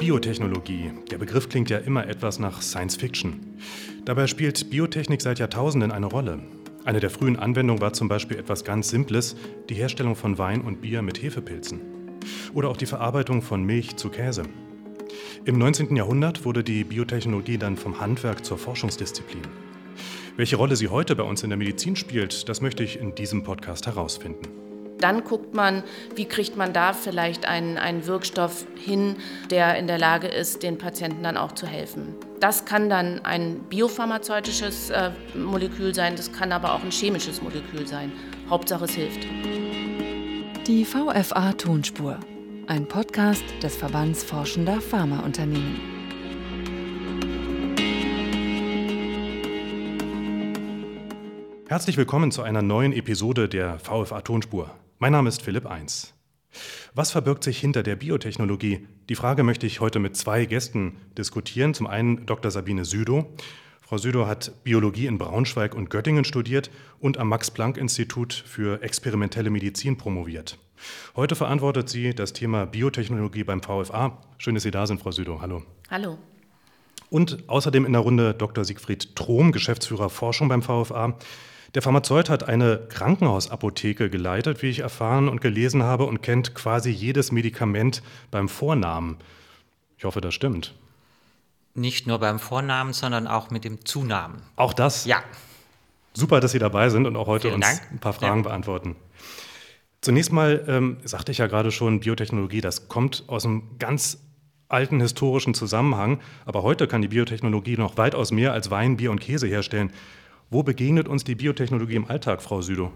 Biotechnologie. Der Begriff klingt ja immer etwas nach Science Fiction. Dabei spielt Biotechnik seit Jahrtausenden eine Rolle. Eine der frühen Anwendungen war zum Beispiel etwas ganz Simples, die Herstellung von Wein und Bier mit Hefepilzen. Oder auch die Verarbeitung von Milch zu Käse. Im 19. Jahrhundert wurde die Biotechnologie dann vom Handwerk zur Forschungsdisziplin. Welche Rolle sie heute bei uns in der Medizin spielt, das möchte ich in diesem Podcast herausfinden. Dann guckt man, wie kriegt man da vielleicht einen, einen Wirkstoff hin, der in der Lage ist, den Patienten dann auch zu helfen. Das kann dann ein biopharmazeutisches äh, Molekül sein, das kann aber auch ein chemisches Molekül sein. Hauptsache es hilft. Die VFA Tonspur, ein Podcast des Verbands Forschender Pharmaunternehmen. Herzlich willkommen zu einer neuen Episode der VFA Tonspur. Mein Name ist Philipp Eins. Was verbirgt sich hinter der Biotechnologie? Die Frage möchte ich heute mit zwei Gästen diskutieren. Zum einen Dr. Sabine Südow. Frau Südow hat Biologie in Braunschweig und Göttingen studiert und am Max-Planck-Institut für experimentelle Medizin promoviert. Heute verantwortet sie das Thema Biotechnologie beim VFA. Schön, dass Sie da sind, Frau Südow. Hallo. Hallo. Und außerdem in der Runde Dr. Siegfried Trom, Geschäftsführer Forschung beim VFA. Der Pharmazeut hat eine Krankenhausapotheke geleitet, wie ich erfahren und gelesen habe, und kennt quasi jedes Medikament beim Vornamen. Ich hoffe, das stimmt. Nicht nur beim Vornamen, sondern auch mit dem Zunamen. Auch das? Ja. Super, dass Sie dabei sind und auch heute Vielen uns Dank. ein paar Fragen Ja. beantworten. Zunächst mal ähm, sagte ich ja gerade schon, Biotechnologie, das kommt aus einem ganz alten historischen Zusammenhang. Aber heute kann die Biotechnologie noch weitaus mehr als Wein, Bier und Käse herstellen. Wo begegnet uns die Biotechnologie im Alltag, Frau Südow?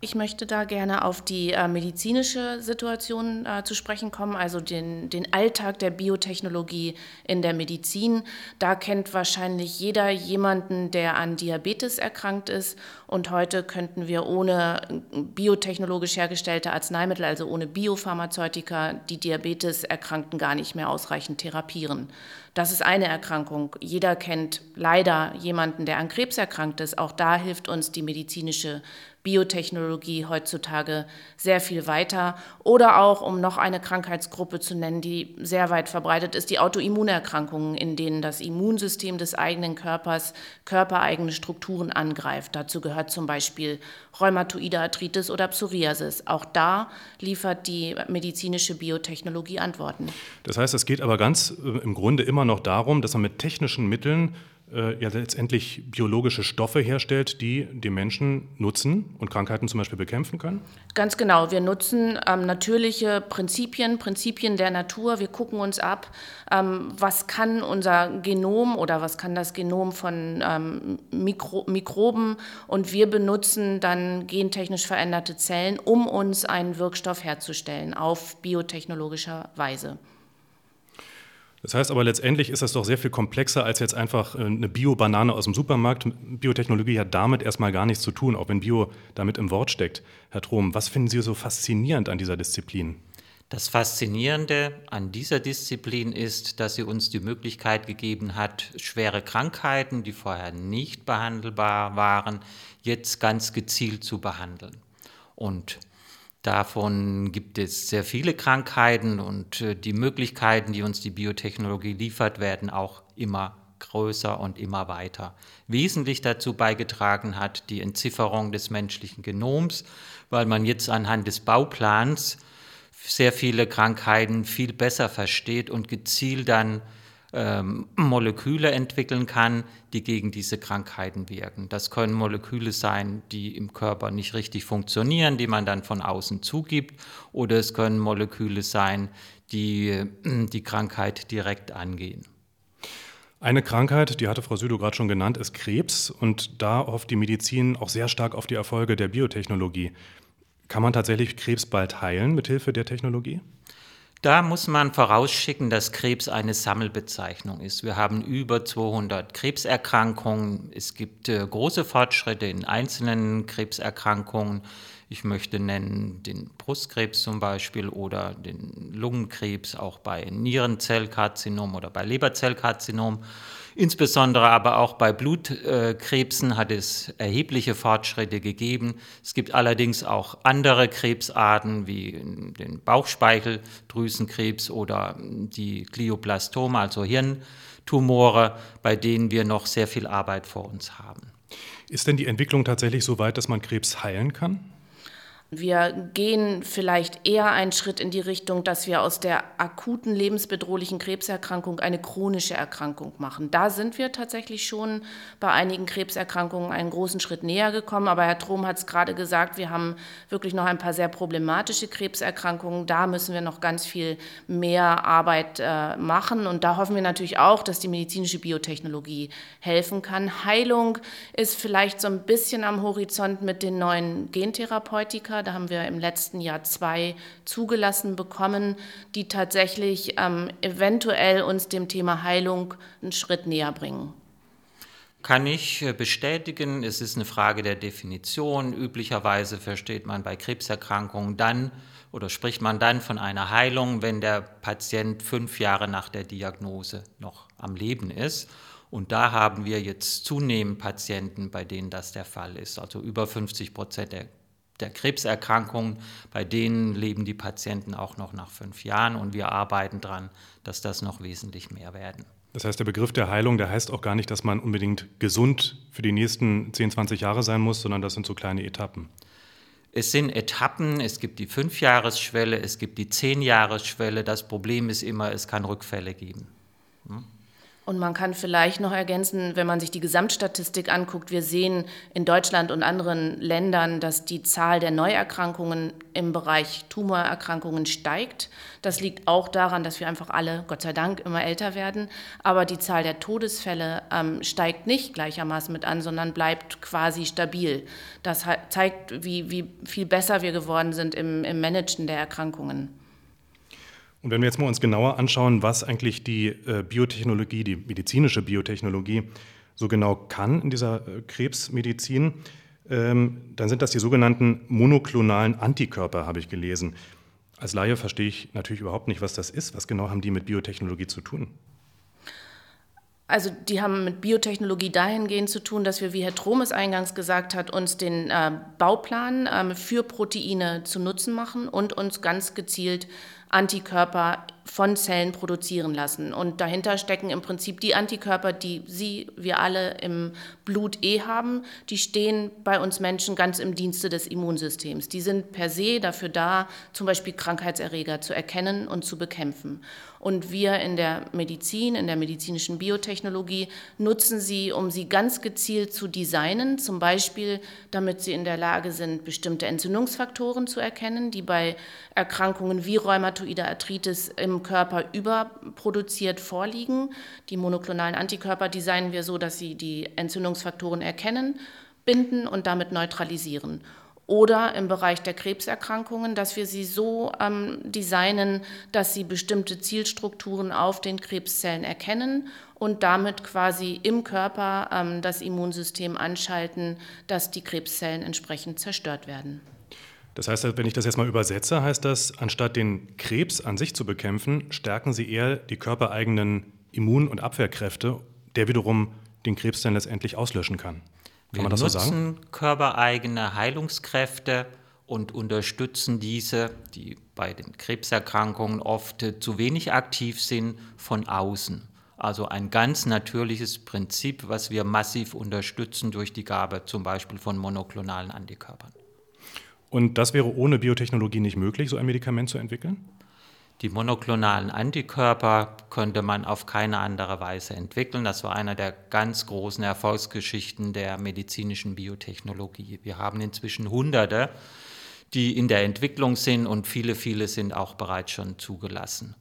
Ich möchte da gerne auf die äh, medizinische Situation äh, zu sprechen kommen, also den, den Alltag der Biotechnologie in der Medizin. Da kennt wahrscheinlich jeder jemanden, der an Diabetes erkrankt ist. Und heute könnten wir ohne biotechnologisch hergestellte Arzneimittel, also ohne Biopharmazeutika, die Diabeteserkrankten gar nicht mehr ausreichend therapieren. Das ist eine Erkrankung. Jeder kennt leider jemanden, der an Krebs erkrankt ist. Auch da hilft uns die medizinische Biotechnologie heutzutage sehr viel weiter. Oder auch, um noch eine Krankheitsgruppe zu nennen, die sehr weit verbreitet ist, die Autoimmunerkrankungen, in denen das Immunsystem des eigenen Körpers körpereigene Strukturen angreift. Dazu gehört zum Beispiel rheumatoide Arthritis oder Psoriasis. Auch da liefert die medizinische Biotechnologie Antworten. Das heißt, es geht aber ganz äh, im Grunde immer noch darum, dass man mit technischen Mitteln äh, ja letztendlich biologische Stoffe herstellt, die die Menschen nutzen und Krankheiten zum Beispiel bekämpfen können? Ganz genau. Wir nutzen ähm, natürliche Prinzipien, Prinzipien der Natur. Wir gucken uns ab, ähm, was kann unser Genom oder was kann das Genom von ähm, Mikro Mikroben und wir benutzen dann gentechnisch veränderte Zellen, um uns einen Wirkstoff herzustellen auf biotechnologischer Weise. Das heißt aber letztendlich ist das doch sehr viel komplexer als jetzt einfach äh, eine Bio-Banane aus dem Supermarkt. Biotechnologie hat damit erstmal gar nichts zu tun, auch wenn Bio damit im Wort steckt. Herr Trom, was finden Sie so faszinierend an dieser Disziplin? Das Faszinierende an dieser Disziplin ist, dass sie uns die Möglichkeit gegeben hat, schwere Krankheiten, die vorher nicht behandelbar waren, jetzt ganz gezielt zu behandeln. Und davon gibt es sehr viele Krankheiten und äh, die Möglichkeiten, die uns die Biotechnologie liefert, werden auch immer größer und immer weiter. Wesentlich dazu beigetragen hat die Entzifferung des menschlichen Genoms, weil man jetzt anhand des Bauplans sehr viele Krankheiten viel besser versteht und gezielt dann ähm, Moleküle entwickeln kann, die gegen diese Krankheiten wirken. Das können Moleküle sein, die im Körper nicht richtig funktionieren, die man dann von außen zugibt, oder es können Moleküle sein, die äh, die Krankheit direkt angehen. Eine Krankheit, die hatte Frau Südow gerade schon genannt, ist Krebs. Und da hofft die Medizin auch sehr stark auf die Erfolge der Biotechnologie. Kann man tatsächlich Krebs bald heilen mit Hilfe der Technologie? Da muss man vorausschicken, dass Krebs eine Sammelbezeichnung ist. Wir haben über 200 Krebserkrankungen. Es gibt äh, große Fortschritte in einzelnen Krebserkrankungen. Ich möchte nennen den Brustkrebs zum Beispiel oder den Lungenkrebs, auch bei Nierenzellkarzinom oder bei Leberzellkarzinom. Insbesondere aber auch bei Blutkrebsen hat es erhebliche Fortschritte gegeben. Es gibt allerdings auch andere Krebsarten wie den Bauchspeicheldrüsenkrebs oder die Glioblastome, also Hirntumore, bei denen wir noch sehr viel Arbeit vor uns haben. Ist denn die Entwicklung tatsächlich so weit, dass man Krebs heilen kann? Wir gehen vielleicht eher einen Schritt in die Richtung, dass wir aus der akuten lebensbedrohlichen Krebserkrankung eine chronische Erkrankung machen. Da sind wir tatsächlich schon bei einigen Krebserkrankungen einen großen Schritt näher gekommen. Aber Herr Trom hat es gerade gesagt, wir haben wirklich noch ein paar sehr problematische Krebserkrankungen. Da müssen wir noch ganz viel mehr Arbeit äh, machen. Und da hoffen wir natürlich auch, dass die medizinische Biotechnologie helfen kann. Heilung ist vielleicht so ein bisschen am Horizont mit den neuen Gentherapeutika. Da haben wir im letzten Jahr zwei zugelassen bekommen, die tatsächlich ähm, eventuell uns dem Thema Heilung einen Schritt näher bringen. Kann ich äh, bestätigen, es ist eine Frage der Definition. Üblicherweise versteht man bei Krebserkrankungen dann oder spricht man dann von einer Heilung, wenn der Patient fünf Jahre nach der Diagnose noch am Leben ist. Und da haben wir jetzt zunehmend Patienten, bei denen das der Fall ist. Also über 50 Prozent der der Krebserkrankungen, bei denen leben die Patienten auch noch nach fünf Jahren und wir arbeiten daran, dass das noch wesentlich mehr werden. Das heißt, der Begriff der Heilung, der heißt auch gar nicht, dass man unbedingt gesund für die nächsten 10, 20 Jahre sein muss, sondern das sind so kleine Etappen. Es sind Etappen, es gibt die Fünfjahresschwelle, es gibt die Zehnjahresschwelle. Das Problem ist immer, es kann Rückfälle geben. Hm? Und man kann vielleicht noch ergänzen, wenn man sich die Gesamtstatistik anguckt, wir sehen in Deutschland und anderen Ländern, dass die Zahl der Neuerkrankungen im Bereich Tumorerkrankungen steigt. Das liegt auch daran, dass wir einfach alle, Gott sei Dank, immer älter werden. Aber die Zahl der Todesfälle ähm, steigt nicht gleichermaßen mit an, sondern bleibt quasi stabil. Das zeigt, wie, wie viel besser wir geworden sind im, im Managen der Erkrankungen. Und wenn wir jetzt mal uns genauer anschauen, was eigentlich die äh, Biotechnologie, die medizinische Biotechnologie so genau kann in dieser äh, Krebsmedizin, ähm, dann sind das die sogenannten monoklonalen Antikörper, habe ich gelesen. Als Laie verstehe ich natürlich überhaupt nicht, was das ist. Was genau haben die mit Biotechnologie zu tun? Also die haben mit Biotechnologie dahingehend zu tun, dass wir, wie Herr Trom es eingangs gesagt hat, uns den äh, Bauplan äh, für Proteine zu Nutzen machen und uns ganz gezielt Antikörper von Zellen produzieren lassen. Und dahinter stecken im Prinzip die Antikörper, die Sie, wir alle im Blut eh haben. Die stehen bei uns Menschen ganz im Dienste des Immunsystems. Die sind per se dafür da, zum Beispiel Krankheitserreger zu erkennen und zu bekämpfen. Und wir in der Medizin, in der medizinischen Biotechnologie nutzen sie, um sie ganz gezielt zu designen, zum Beispiel damit sie in der Lage sind, bestimmte Entzündungsfaktoren zu erkennen, die bei Erkrankungen wie rheumatoide Arthritis im Körper überproduziert vorliegen. Die monoklonalen Antikörper designen wir so, dass sie die Entzündungsfaktoren erkennen, binden und damit neutralisieren oder im Bereich der Krebserkrankungen, dass wir sie so ähm, designen, dass sie bestimmte Zielstrukturen auf den Krebszellen erkennen und damit quasi im Körper ähm, das Immunsystem anschalten, dass die Krebszellen entsprechend zerstört werden. Das heißt, wenn ich das jetzt mal übersetze, heißt das, anstatt den Krebs an sich zu bekämpfen, stärken Sie eher die körpereigenen Immun- und Abwehrkräfte, der wiederum den Krebs dann letztendlich auslöschen kann. Wir nutzen so körpereigene Heilungskräfte und unterstützen diese, die bei den Krebserkrankungen oft zu wenig aktiv sind, von außen. Also ein ganz natürliches Prinzip, was wir massiv unterstützen durch die Gabe zum Beispiel von monoklonalen Antikörpern. Und das wäre ohne Biotechnologie nicht möglich, so ein Medikament zu entwickeln? Die monoklonalen Antikörper könnte man auf keine andere Weise entwickeln. Das war einer der ganz großen Erfolgsgeschichten der medizinischen Biotechnologie. Wir haben inzwischen Hunderte, die in der Entwicklung sind und viele, viele sind auch bereits schon zugelassen.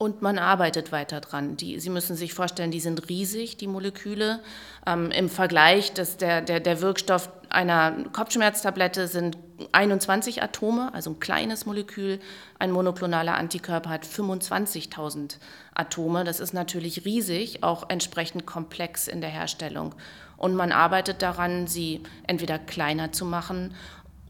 Und man arbeitet weiter dran. Die, Sie müssen sich vorstellen, die sind riesig, die Moleküle. Ähm, Im Vergleich, dass der, der, der Wirkstoff einer Kopfschmerztablette sind 21 Atome, also ein kleines Molekül. Ein monoklonaler Antikörper hat 25.000 Atome. Das ist natürlich riesig, auch entsprechend komplex in der Herstellung. Und man arbeitet daran, sie entweder kleiner zu machen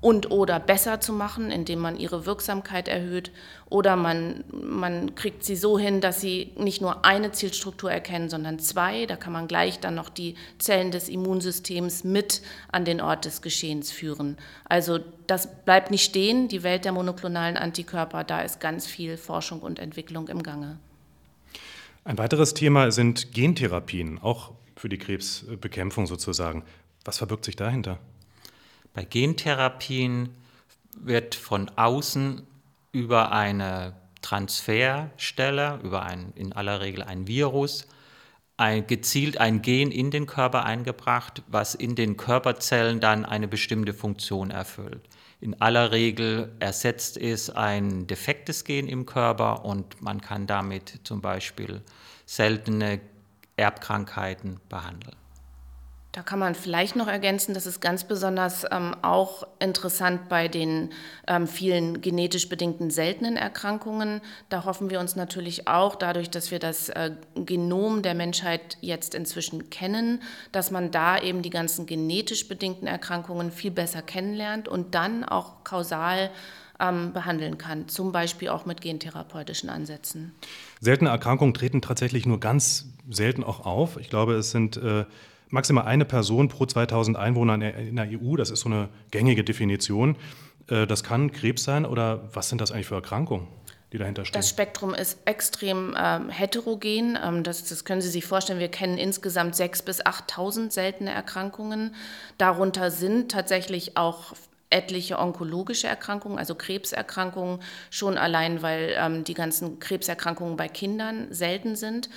und oder besser zu machen, indem man ihre Wirksamkeit erhöht. Oder man, man kriegt sie so hin, dass sie nicht nur eine Zielstruktur erkennen, sondern zwei. Da kann man gleich dann noch die Zellen des Immunsystems mit an den Ort des Geschehens führen. Also das bleibt nicht stehen, die Welt der monoklonalen Antikörper, da ist ganz viel Forschung und Entwicklung im Gange. Ein weiteres Thema sind Gentherapien, auch für die Krebsbekämpfung sozusagen. Was verbirgt sich dahinter? Bei Gentherapien wird von außen über eine Transferstelle, über ein, in aller Regel ein Virus, ein, gezielt ein Gen in den Körper eingebracht, was in den Körperzellen dann eine bestimmte Funktion erfüllt. In aller Regel ersetzt es ein defektes Gen im Körper und man kann damit zum Beispiel seltene Erbkrankheiten behandeln. Da kann man vielleicht noch ergänzen, dass es ganz besonders ähm, auch interessant bei den ähm, vielen genetisch bedingten seltenen Erkrankungen. Da hoffen wir uns natürlich auch, dadurch, dass wir das äh, Genom der Menschheit jetzt inzwischen kennen, dass man da eben die ganzen genetisch bedingten Erkrankungen viel besser kennenlernt und dann auch kausal ähm, behandeln kann, zum Beispiel auch mit gentherapeutischen Ansätzen. Seltene Erkrankungen treten tatsächlich nur ganz selten auch auf. Ich glaube, es sind äh maximal eine Person pro 2000 Einwohner in der EU. Das ist so eine gängige Definition. Äh, das kann Krebs sein oder was sind das eigentlich für Erkrankungen? Die dahinter stehen. Das Spektrum ist extrem ähm, heterogen. Ähm, das, das, können Sie sich vorstellen. Wir kennen insgesamt 6.000 bis 8.000 seltene Erkrankungen. Darunter sind tatsächlich auch etliche onkologische Erkrankungen, also Krebserkrankungen, schon allein, weil ähm, die ganzen Krebserkrankungen bei Kindern selten sind.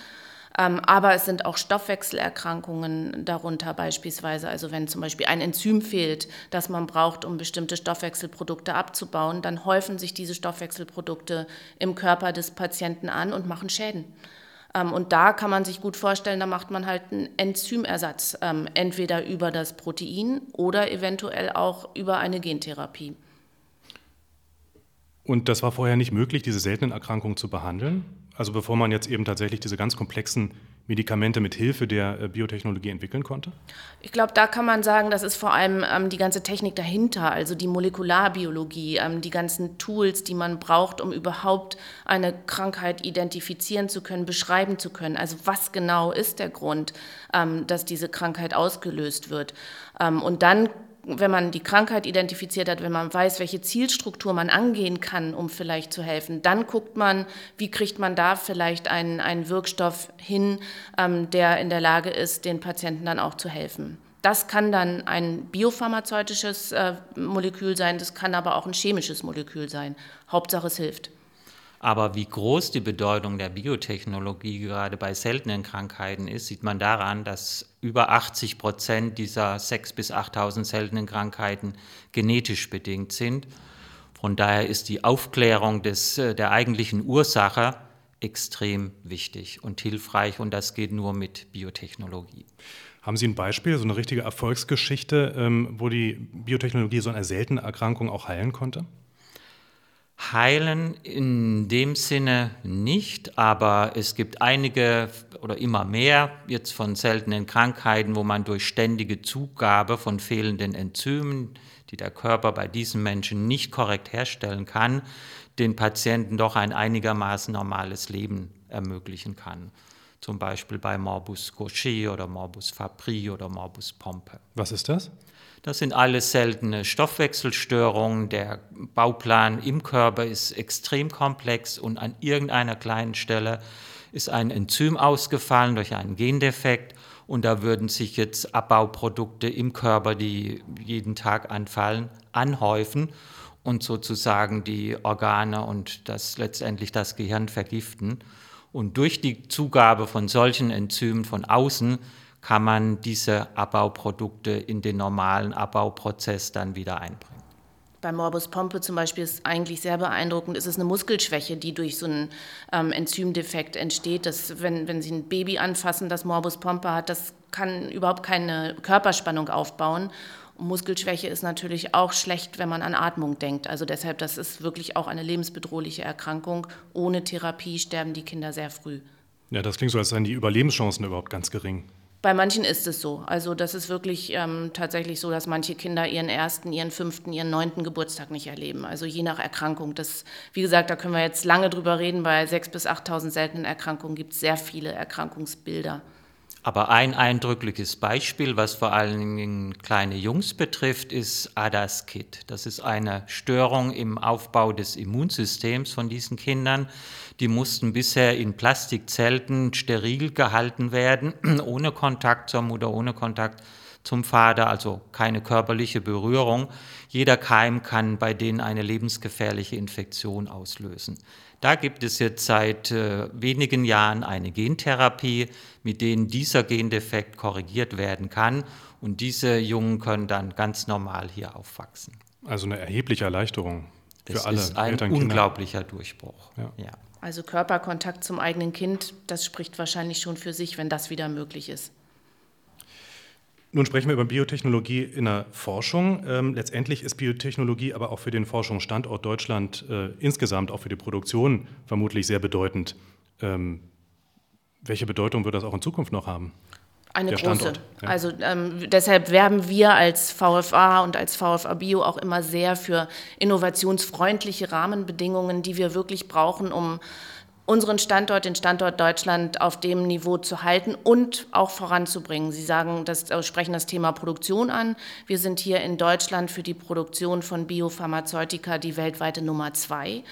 Ähm, aber es sind auch Stoffwechselerkrankungen darunter beispielsweise. Also wenn zum Beispiel ein Enzym fehlt, das man braucht, um bestimmte Stoffwechselprodukte abzubauen, dann häufen sich diese Stoffwechselprodukte im Körper des Patienten an und machen Schäden. Ähm, und da kann man sich gut vorstellen, da macht man halt einen Enzymersatz, ähm, entweder über das Protein oder eventuell auch über eine Gentherapie. Und das war vorher nicht möglich, diese seltenen Erkrankungen zu behandeln? Also bevor man jetzt eben tatsächlich diese ganz komplexen Medikamente mit Hilfe der äh, Biotechnologie entwickeln konnte? Ich glaube, da kann man sagen, das ist vor allem ähm, die ganze Technik dahinter, also die Molekularbiologie, ähm, die ganzen Tools, die man braucht, um überhaupt eine Krankheit identifizieren zu können, beschreiben zu können. Also was genau ist der Grund, ähm, dass diese Krankheit ausgelöst wird? Ähm, und dann wenn man die Krankheit identifiziert hat, wenn man weiß, welche Zielstruktur man angehen kann, um vielleicht zu helfen, dann guckt man, wie kriegt man da vielleicht einen, einen Wirkstoff hin, ähm, der in der Lage ist, den Patienten dann auch zu helfen. Das kann dann ein biopharmazeutisches äh, Molekül sein, das kann aber auch ein chemisches Molekül sein. Hauptsache es hilft. Aber wie groß die Bedeutung der Biotechnologie gerade bei seltenen Krankheiten ist, sieht man daran, dass über 80 Prozent dieser 6.000 bis 8.000 seltenen Krankheiten genetisch bedingt sind. Von daher ist die Aufklärung des, äh, der eigentlichen Ursache extrem wichtig und hilfreich und das geht nur mit Biotechnologie. Haben Sie ein Beispiel, so eine richtige Erfolgsgeschichte, ähm, wo die Biotechnologie so eine seltene Erkrankung auch heilen konnte? Heilen in dem Sinne nicht, aber es gibt einige oder immer mehr jetzt von seltenen Krankheiten, wo man durch ständige Zugabe von fehlenden Enzymen, die der Körper bei diesen Menschen nicht korrekt herstellen kann, den Patienten doch ein einigermaßen normales Leben ermöglichen kann. Zum Beispiel bei Morbus Gaucher oder Morbus Fabry oder Morbus Pompe. Was ist das? Das sind alles seltene Stoffwechselstörungen. Der Bauplan im Körper ist extrem komplex und an irgendeiner kleinen Stelle ist ein Enzym ausgefallen durch einen Gendefekt und da würden sich jetzt Abbauprodukte im Körper, die jeden Tag anfallen, anhäufen und sozusagen die Organe und das letztendlich das Gehirn vergiften. Und durch die Zugabe von solchen Enzymen von außen kann man diese Abbauprodukte in den normalen Abbauprozess dann wieder einbringen. Bei Morbus Pompe zum Beispiel ist eigentlich sehr beeindruckend, ist es eine Muskelschwäche, die durch so einen ähm, Enzymdefekt entsteht. Dass, wenn, wenn Sie ein Baby anfassen, das Morbus Pompe hat, das kann überhaupt keine Körperspannung aufbauen. Und Muskelschwäche ist natürlich auch schlecht, wenn man an Atmung denkt. Also deshalb, das ist wirklich auch eine lebensbedrohliche Erkrankung. Ohne Therapie sterben die Kinder sehr früh. Ja, das klingt so, als seien die Überlebenschancen überhaupt ganz gering. Bei manchen ist es so. Also das ist wirklich ähm, tatsächlich so, dass manche Kinder ihren ersten, ihren fünften, ihren neunten Geburtstag nicht erleben. Also je nach Erkrankung. Das, wie gesagt, da können wir jetzt lange drüber reden. Bei 6.000 bis 8.000 seltenen Erkrankungen gibt es sehr viele Erkrankungsbilder. Aber ein eindrückliches Beispiel, was vor allen Dingen kleine Jungs betrifft, ist ADAS-Kit. Das ist eine Störung im Aufbau des Immunsystems von diesen Kindern. Die mussten bisher in Plastikzelten steril gehalten werden, ohne Kontakt zur Mutter, ohne Kontakt zum Vater, also keine körperliche Berührung. Jeder Keim kann bei denen eine lebensgefährliche Infektion auslösen. Da gibt es jetzt seit äh, wenigen Jahren eine Gentherapie, mit denen dieser Gendefekt korrigiert werden kann. Und diese Jungen können dann ganz normal hier aufwachsen. Also eine erhebliche Erleichterung für das alle. Das ist ein Eltern, unglaublicher Durchbruch. Ja. Ja. Also Körperkontakt zum eigenen Kind, das spricht wahrscheinlich schon für sich, wenn das wieder möglich ist. Nun sprechen wir über Biotechnologie in der Forschung. Ähm, letztendlich ist Biotechnologie aber auch für den Forschungsstandort Deutschland äh, insgesamt, auch für die Produktion vermutlich sehr bedeutend. Ähm, welche Bedeutung wird das auch in Zukunft noch haben? Eine große. Ja. Also ähm, deshalb werben wir als VFA und als VFA Bio auch immer sehr für innovationsfreundliche Rahmenbedingungen, die wir wirklich brauchen, um unseren Standort, den Standort Deutschland auf dem Niveau zu halten und auch voranzubringen. Sie sagen, das, äh, sprechen das Thema Produktion an. Wir sind hier in Deutschland für die Produktion von Biopharmazeutika die weltweite Nummer zwei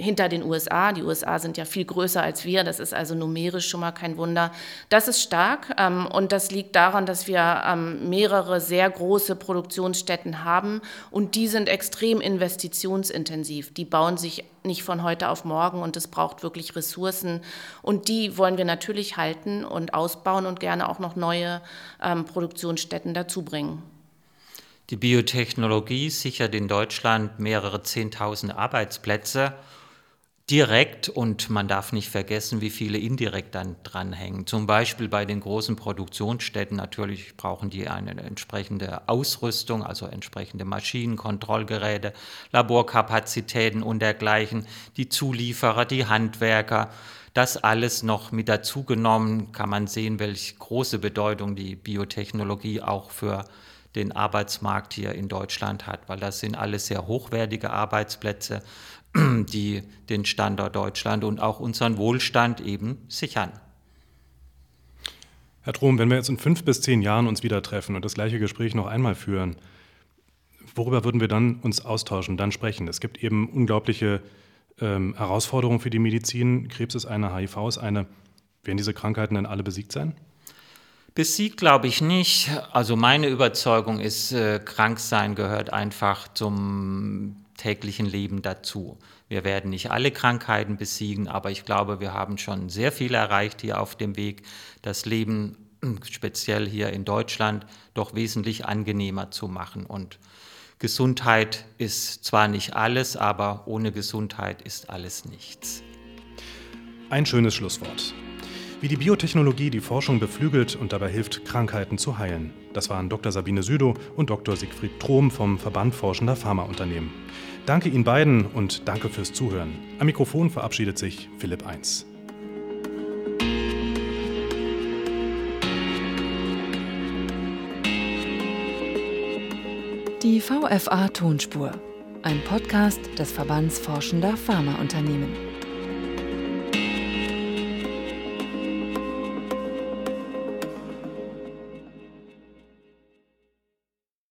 hinter den USA. Die USA sind ja viel größer als wir, das ist also numerisch schon mal kein Wunder. Das ist stark ähm, und das liegt daran, dass wir ähm, mehrere sehr große Produktionsstätten haben und die sind extrem investitionsintensiv. Die bauen sich nicht von heute auf morgen und es braucht wirklich Ressourcen und die wollen wir natürlich halten und ausbauen und gerne auch noch neue ähm, Produktionsstätten dazu bringen. Die Biotechnologie sichert in Deutschland mehrere Zehntausend Arbeitsplätze direkt und man darf nicht vergessen, wie viele indirekt dann dranhängen. Zum Beispiel bei den großen Produktionsstätten natürlich brauchen die eine entsprechende Ausrüstung, also entsprechende Maschinen, Kontrollgeräte, Laborkapazitäten und dergleichen, die Zulieferer, die Handwerker. Das alles noch mit dazu genommen, kann man sehen, welche große Bedeutung die Biotechnologie auch für den Arbeitsmarkt hier in Deutschland hat, weil das sind alles sehr hochwertige Arbeitsplätze die den Standort Deutschland und auch unseren Wohlstand eben sichern. Herr Trom, wenn wir jetzt in fünf bis zehn Jahren uns wieder treffen und das gleiche Gespräch noch einmal führen, worüber würden wir dann uns austauschen, dann sprechen? Es gibt eben unglaubliche ähm, Herausforderungen für die Medizin. Krebs ist eine, HIV ist eine. Werden diese Krankheiten dann alle besiegt sein? Besiegt glaube ich nicht. Also meine Überzeugung ist, äh, Kranksein gehört einfach zum täglichen Leben dazu. Wir werden nicht alle Krankheiten besiegen, aber ich glaube, wir haben schon sehr viel erreicht hier auf dem Weg, das Leben speziell hier in Deutschland doch wesentlich angenehmer zu machen. Und Gesundheit ist zwar nicht alles, aber ohne Gesundheit ist alles nichts. Ein schönes Schlusswort. Wie die Biotechnologie die Forschung beflügelt und dabei hilft, Krankheiten zu heilen. Das waren Dr. Sabine Südow und Dr. Siegfried Trom vom Verband Forschender Pharmaunternehmen. Danke Ihnen beiden und danke fürs Zuhören. Am Mikrofon verabschiedet sich Philipp 1. Die VFA Tonspur, ein Podcast des Verbands Forschender Pharmaunternehmen.